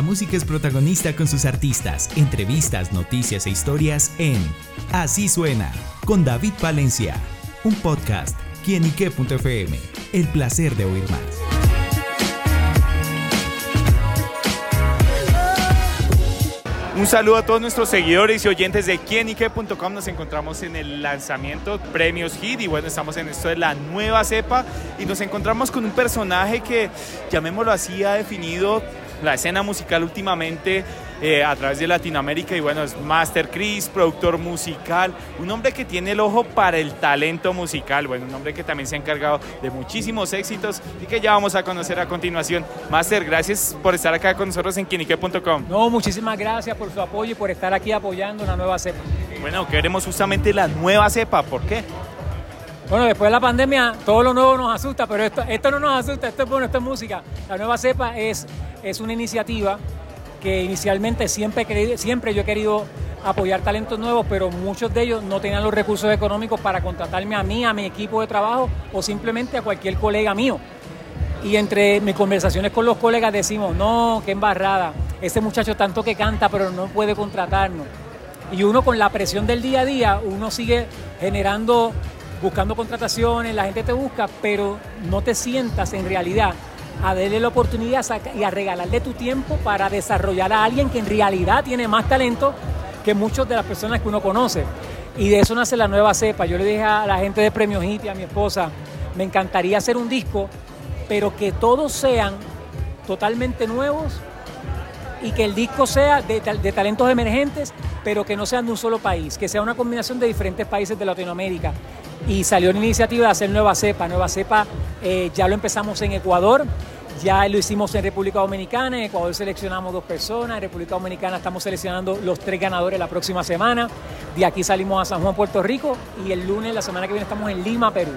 La música es protagonista con sus artistas, entrevistas, noticias e historias en Así Suena, con David Valencia, un podcast, quienique.fm, el placer de oír más. Un saludo a todos nuestros seguidores y oyentes de quienique.com. Nos encontramos en el lanzamiento Premios Hit y bueno, estamos en esto de la nueva cepa y nos encontramos con un personaje que, llamémoslo así, ha definido la escena musical últimamente eh, a través de Latinoamérica y bueno, es Master Chris, productor musical, un hombre que tiene el ojo para el talento musical, bueno, un hombre que también se ha encargado de muchísimos éxitos y que ya vamos a conocer a continuación. Master, gracias por estar acá con nosotros en quinique.com. No, muchísimas gracias por su apoyo y por estar aquí apoyando una nueva cepa. Bueno, queremos justamente la nueva cepa, ¿por qué? Bueno, después de la pandemia, todo lo nuevo nos asusta, pero esto, esto no nos asusta, esto es bueno, esto es música. La nueva cepa es, es una iniciativa que inicialmente siempre, siempre yo he querido apoyar talentos nuevos, pero muchos de ellos no tenían los recursos económicos para contratarme a mí, a mi equipo de trabajo o simplemente a cualquier colega mío. Y entre mis conversaciones con los colegas decimos, no, qué embarrada, ese muchacho tanto que canta pero no puede contratarnos. Y uno con la presión del día a día, uno sigue generando, buscando contrataciones, la gente te busca, pero no te sientas en realidad a darle la oportunidad y a regalarle tu tiempo para desarrollar a alguien que en realidad tiene más talento que muchas de las personas que uno conoce. Y de eso nace la nueva cepa. Yo le dije a la gente de Premio y a mi esposa, me encantaría hacer un disco, pero que todos sean totalmente nuevos y que el disco sea de, talentos emergentes, pero que no sean de un solo país, que sea una combinación de diferentes países de Latinoamérica. Y salió la iniciativa de hacer Nueva Cepa. Nueva Cepa eh, ya lo empezamos en Ecuador, ya lo hicimos en República Dominicana, en Ecuador seleccionamos dos personas, en República Dominicana estamos seleccionando los tres ganadores la próxima semana. De aquí salimos a San Juan, Puerto Rico y el lunes, la semana que viene, estamos en Lima, Perú.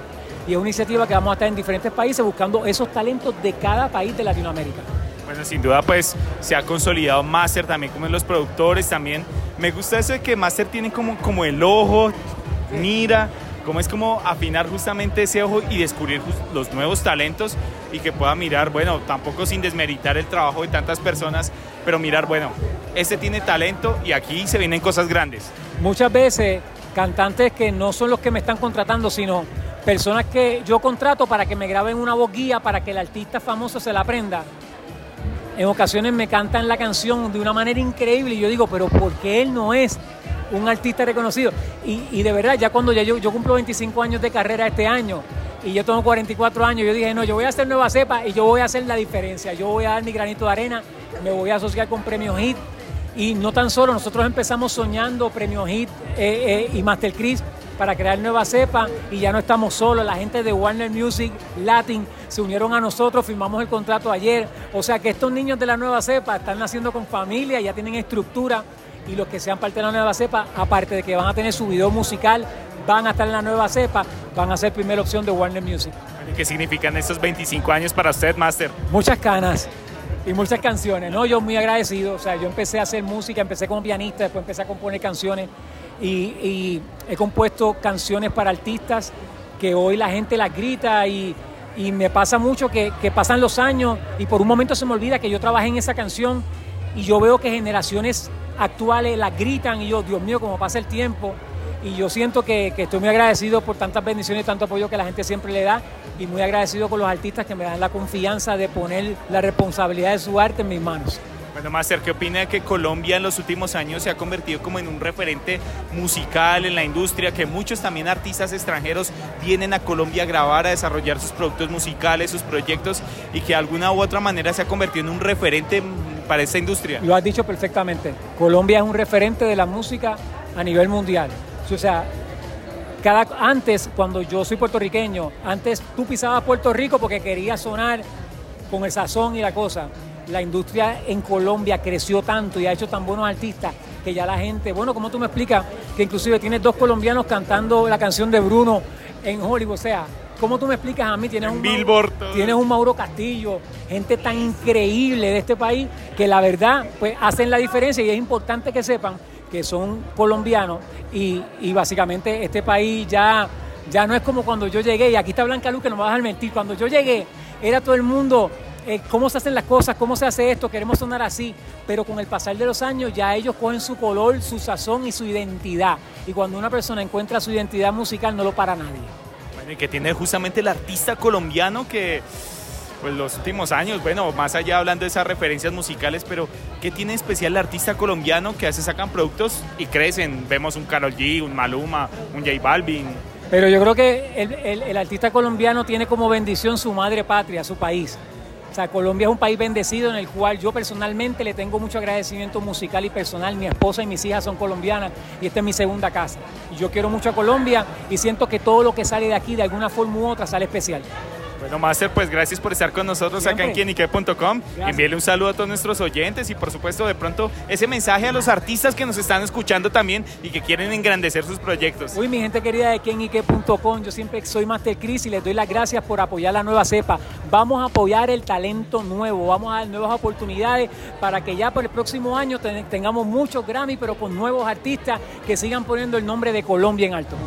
Y es una iniciativa que vamos a estar en diferentes países buscando esos talentos de cada país de Latinoamérica. Bueno, sin duda pues se ha consolidado Master también como en los productores también. Me gusta eso de que Master tiene como, como el ojo, mira, como es como afinar justamente ese ojo y descubrir los nuevos talentos y que pueda mirar, bueno, tampoco sin desmeritar el trabajo de tantas personas, pero mirar, bueno, este tiene talento y aquí se vienen cosas grandes. Muchas veces cantantes que no son los que me están contratando, sino personas que yo contrato para que me graben una voz guía para que el artista famoso se la aprenda. En ocasiones me cantan la canción de una manera increíble y yo digo, pero ¿por qué él no es un artista reconocido. Y, de verdad, ya cuando ya yo, yo cumplo 25 años de carrera este año y yo tengo 44 años, yo dije, no, yo voy a hacer nueva cepa y yo voy a hacer la diferencia. Yo voy a dar mi granito de arena, me voy a asociar con Premio Hit. Y no tan solo, nosotros empezamos soñando Premio Hit eh, eh, y Master Chris para crear nueva cepa y ya no estamos solos. La gente de Warner Music Latin se unieron a nosotros, firmamos el contrato ayer. O sea que estos niños de la nueva cepa están naciendo con familia, ya tienen estructura y los que sean parte de la nueva cepa, aparte de que van a tener su video musical, van a estar en la nueva cepa, van a ser primera opción de Warner Music. ¿Qué significan estos 25 años para usted, Master? Muchas canas y muchas canciones, ¿no? Yo muy agradecido, o sea, yo empecé a hacer música, empecé como pianista, después empecé a componer canciones y, he compuesto canciones para artistas que hoy la gente las grita y, me pasa mucho que, que pasan los años y por un momento se me olvida que yo trabajé en esa canción y yo veo que generaciones actuales las gritan y yo, Dios mío, cómo pasa el tiempo. Y yo siento que, estoy muy agradecido por tantas bendiciones y tanto apoyo que la gente siempre le da y muy agradecido con los artistas que me dan la confianza de poner la responsabilidad de su arte en mis manos. Bueno, Master, ¿qué opina de que Colombia en los últimos años se ha convertido como en un referente musical en la industria, que muchos también artistas extranjeros vienen a Colombia a grabar, a desarrollar sus productos musicales, sus proyectos, y que de alguna u otra manera se ha convertido en un referente para esa industria. Lo has dicho perfectamente. Colombia es un referente de la música a nivel mundial. O sea, cada, antes, cuando yo soy puertorriqueño, antes tú pisabas Puerto Rico porque querías sonar con el sazón y la cosa. La industria en Colombia creció tanto y ha hecho tan buenos artistas que ya la gente, bueno, como tú me explicas, que inclusive tienes dos colombianos cantando la canción de Bruno en Hollywood, o sea, ¿Cómo tú me explicas a mí? Tienes un, Billboard, Mauro, tienes un Mauro Castillo, gente tan increíble de este país que la verdad pues hacen la diferencia y es importante que sepan que son colombianos y, básicamente este país ya, ya no es como cuando yo llegué y aquí está Blanca Luz que no me vas a mentir, cuando yo llegué era todo el mundo eh, cómo se hacen las cosas, cómo se hace esto, queremos sonar así, pero con el pasar de los años ya ellos cogen su color, su sazón y su identidad. Y cuando una persona encuentra su identidad musical no lo para nadie. Que tiene justamente el artista colombiano que pues los últimos años, bueno, más allá hablando de esas referencias musicales, pero ¿qué tiene especial el artista colombiano que hace sacan productos y crecen? Vemos un Karol G, un Maluma, un J Balvin. Pero yo creo que el, el artista colombiano tiene como bendición su madre patria, su país. O sea, Colombia es un país bendecido en el cual yo personalmente le tengo mucho agradecimiento musical y personal. Mi esposa y mis hijas son colombianas y esta es mi segunda casa. Y yo quiero mucho a Colombia y siento que todo lo que sale de aquí de alguna forma u otra sale especial. Bueno, Master, pues gracias por estar con nosotros acá en quienique.com. Envíele un saludo a todos nuestros oyentes y por supuesto de pronto ese mensaje a los artistas que nos están escuchando también y que quieren engrandecer sus proyectos. Uy, mi gente querida de quienique.com, yo siempre soy Master Chris y les doy las gracias por apoyar la nueva cepa. Vamos a apoyar el talento nuevo, vamos a dar nuevas oportunidades para que ya por el próximo año tengamos muchos Grammy, pero con nuevos artistas que sigan poniendo el nombre de Colombia en alto.